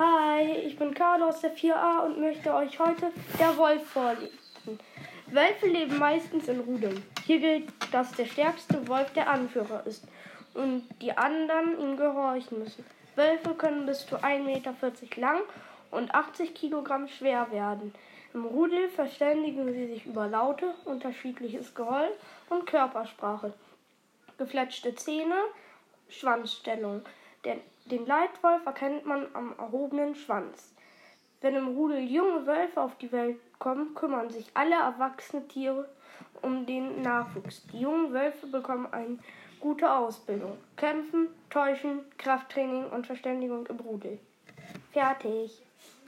Hi, ich bin Carlo aus der 4a und möchte euch heute der Wolf vorlesen. Wölfe leben meistens in Rudeln. Hier gilt, dass der stärkste Wolf der Anführer ist und die anderen ihm gehorchen müssen. Wölfe können bis zu 1,40 Meter lang und 80 Kilogramm schwer werden. Im Rudel verständigen sie sich über Laute, unterschiedliches Geheul und Körpersprache, gefletschte Zähne, Schwanzstellung. Den, den Leitwolf erkennt man am erhobenen Schwanz. Wenn im Rudel junge Wölfe auf die Welt kommen, kümmern sich alle erwachsenen Tiere um den Nachwuchs. Die jungen Wölfe bekommen eine gute Ausbildung. Kämpfen, Täuschen, Krafttraining und Verständigung im Rudel. Fertig.